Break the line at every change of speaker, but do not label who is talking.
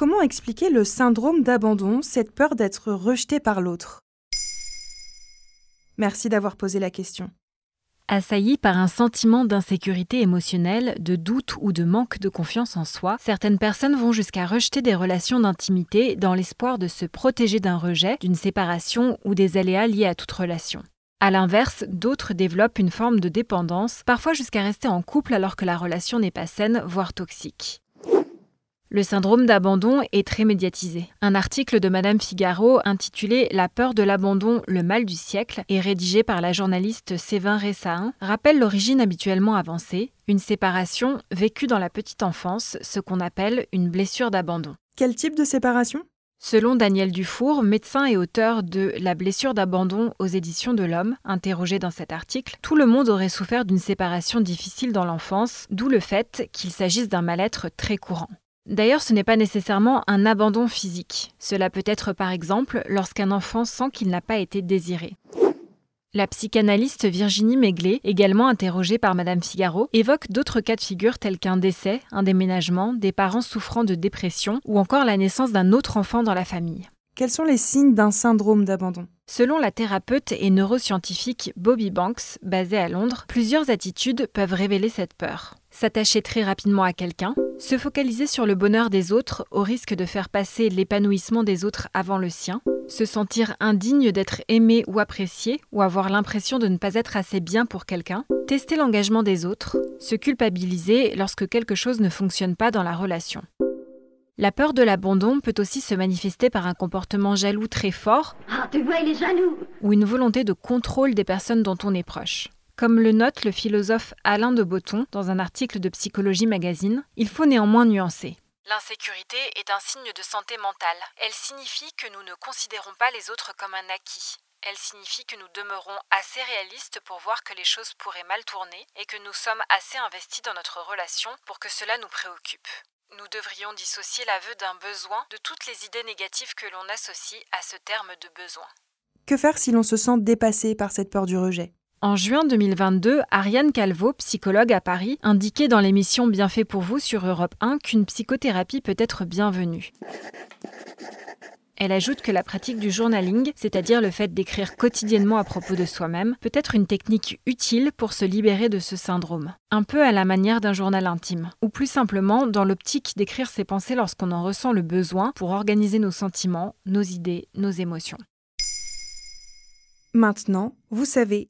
comment expliquer le syndrome d'abandon, cette peur d'être rejeté par l'autre? Merci d'avoir posé la question.
Assaillis par un sentiment d'insécurité émotionnelle, de doute ou de manque de confiance en soi, certaines personnes vont jusqu'à rejeter des relations d'intimité dans l'espoir de se protéger d'un rejet, d'une séparation ou des aléas liés à toute relation. A l'inverse, d'autres développent une forme de dépendance, parfois jusqu'à rester en couple alors que la relation n'est pas saine, voire toxique. Le syndrome d'abandon est très médiatisé. Un article de Madame Figaro intitulé La peur de l'abandon, le mal du siècle et rédigé par la journaliste Sévin Ressain rappelle l'origine habituellement avancée, une séparation vécue dans la petite enfance, ce qu'on appelle une blessure d'abandon.
Quel type de séparation?
Selon Daniel Dufour, médecin et auteur de La blessure d'abandon aux éditions de l'Homme, interrogé dans cet article, tout le monde aurait souffert d'une séparation difficile dans l'enfance, d'où le fait qu'il s'agisse d'un mal-être très courant. D'ailleurs, ce n'est pas nécessairement un abandon physique. Cela peut être par exemple lorsqu'un enfant sent qu'il n'a pas été désiré. La psychanalyste Virginie Méglet, également interrogée par Madame Figaro, évoque d'autres cas de figure tels qu'un décès, un déménagement, des parents souffrant de dépression ou encore la naissance d'un autre enfant dans la famille.
Quels sont les signes d'un syndrome d'abandon?
Selon la thérapeute et neuroscientifique Bobby Banks, basée à Londres, plusieurs attitudes peuvent révéler cette peur. S'attacher très rapidement à quelqu'un, se focaliser sur le bonheur des autres au risque de faire passer l'épanouissement des autres avant le sien, se sentir indigne d'être aimé ou apprécié ou avoir l'impression de ne pas être assez bien pour quelqu'un, tester l'engagement des autres, se culpabiliser lorsque quelque chose ne fonctionne pas dans la relation. La peur de l'abandon peut aussi se manifester par un comportement jaloux très fort
Ah, tu vois, il est jaloux
ou une volonté de contrôle des personnes dont on est proche. Comme le note le philosophe Alain de Botton dans un article de Psychologie Magazine, il faut néanmoins nuancer. L'insécurité est un signe de santé mentale. Elle signifie que nous ne considérons pas les autres comme un acquis. Elle signifie que nous demeurons assez réalistes pour voir que les choses pourraient mal tourner et que nous sommes assez investis dans notre relation pour que cela nous préoccupe. Nous devrions dissocier l'aveu d'un besoin de toutes les idées négatives que l'on associe à ce terme de besoin.
Que faire si l'on se sent dépassé par cette peur du rejet?
En juin 2022, Ariane Calvo, psychologue à Paris, indiquait dans l'émission Bienfait pour vous sur Europe 1 qu'une psychothérapie peut être bienvenue. Elle ajoute que la pratique du journaling, c'est-à-dire le fait d'écrire quotidiennement à propos de soi-même, peut être une technique utile pour se libérer de ce syndrome. Un peu à la manière d'un journal intime. Ou plus simplement, dans l'optique d'écrire ses pensées lorsqu'on en ressent le besoin pour organiser nos sentiments, nos idées, nos émotions.
Maintenant, vous savez,